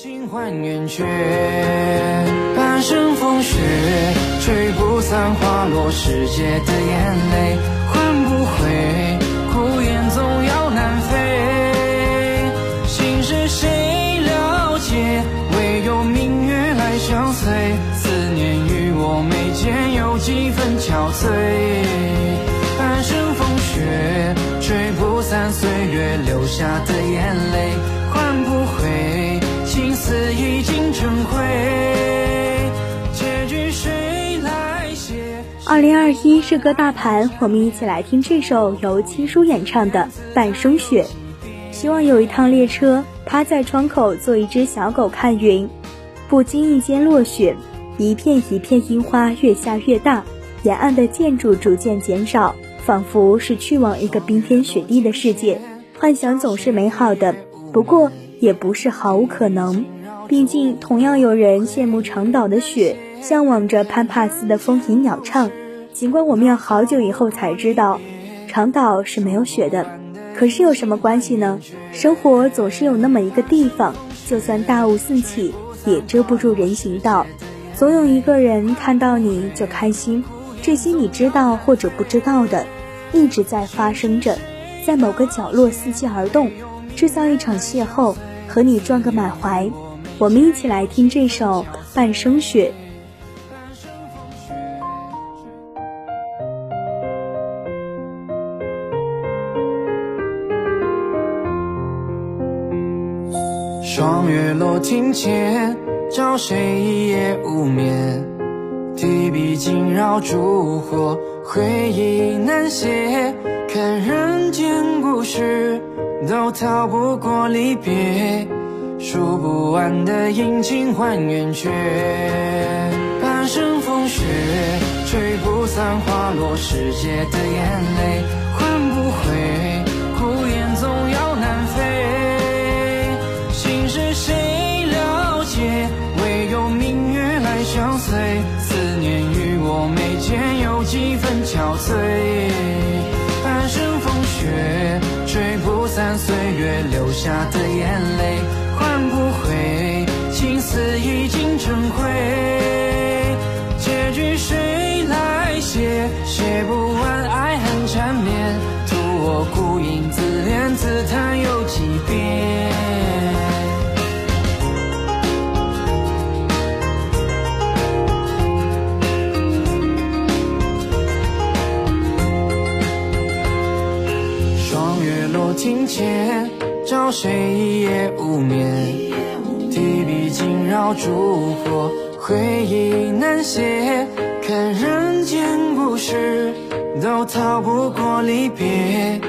尽还圆缺半生风雪，吹不散花落世界的眼泪，换不回孤雁总要南飞。心事谁了解？唯有明月来相随。思念与我眉间有几分憔悴。半生风雪，吹不散岁月留下的眼泪，换不回。情丝已经成灰，结局谁来写？二零二一诗歌大盘，我们一起来听这首由七叔演唱的《半生雪》。希望有一趟列车，趴在窗口做一只小狗看云，不经意间落雪，一片一片樱花越下越大，沿岸的建筑逐渐减少，仿佛是去往一个冰天雪地的世界。幻想总是美好的，不过。也不是毫无可能，毕竟同样有人羡慕长岛的雪，向往着潘帕斯的风吟鸟唱。尽管我们要好久以后才知道，长岛是没有雪的，可是有什么关系呢？生活总是有那么一个地方，就算大雾四起，也遮不住人行道。总有一个人看到你就开心，这些你知道或者不知道的，一直在发生着，在某个角落伺机而动，制造一场邂逅。和你撞个满怀，我们一起来听这首《半生雪》。霜月落庭前，找谁一夜无眠？提笔惊扰烛火，回忆难写。看人间故事。都逃不过离别，数不完的阴晴换圆缺。半生风雪，吹不散花落世界的眼泪，换不回几分憔悴。半生风雪，吹不散岁月留下的眼泪，换不回青丝已经成灰。庭前，找谁一夜无眠？提笔惊扰烛火，回忆难写。看人间故事，都逃不过离别。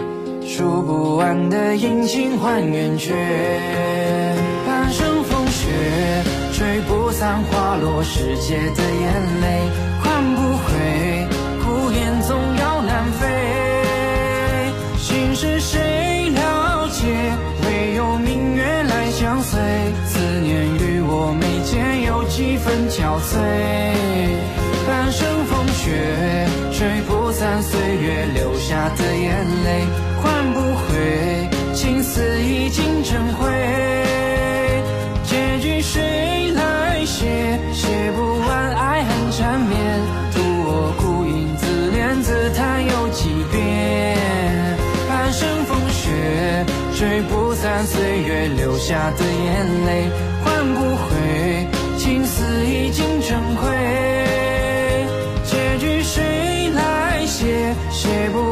数不完的阴晴换圆缺。半生风雪，吹不散花落世界的眼泪，几分憔悴。半生风雪，吹不散岁月留下的眼泪，换不回情丝已经成灰。结局谁来写？写不完爱恨缠绵，独我孤影自怜自叹有几遍。半生风雪。吹不散岁月留下的眼泪，换不回已经成灰。结局谁来写？写不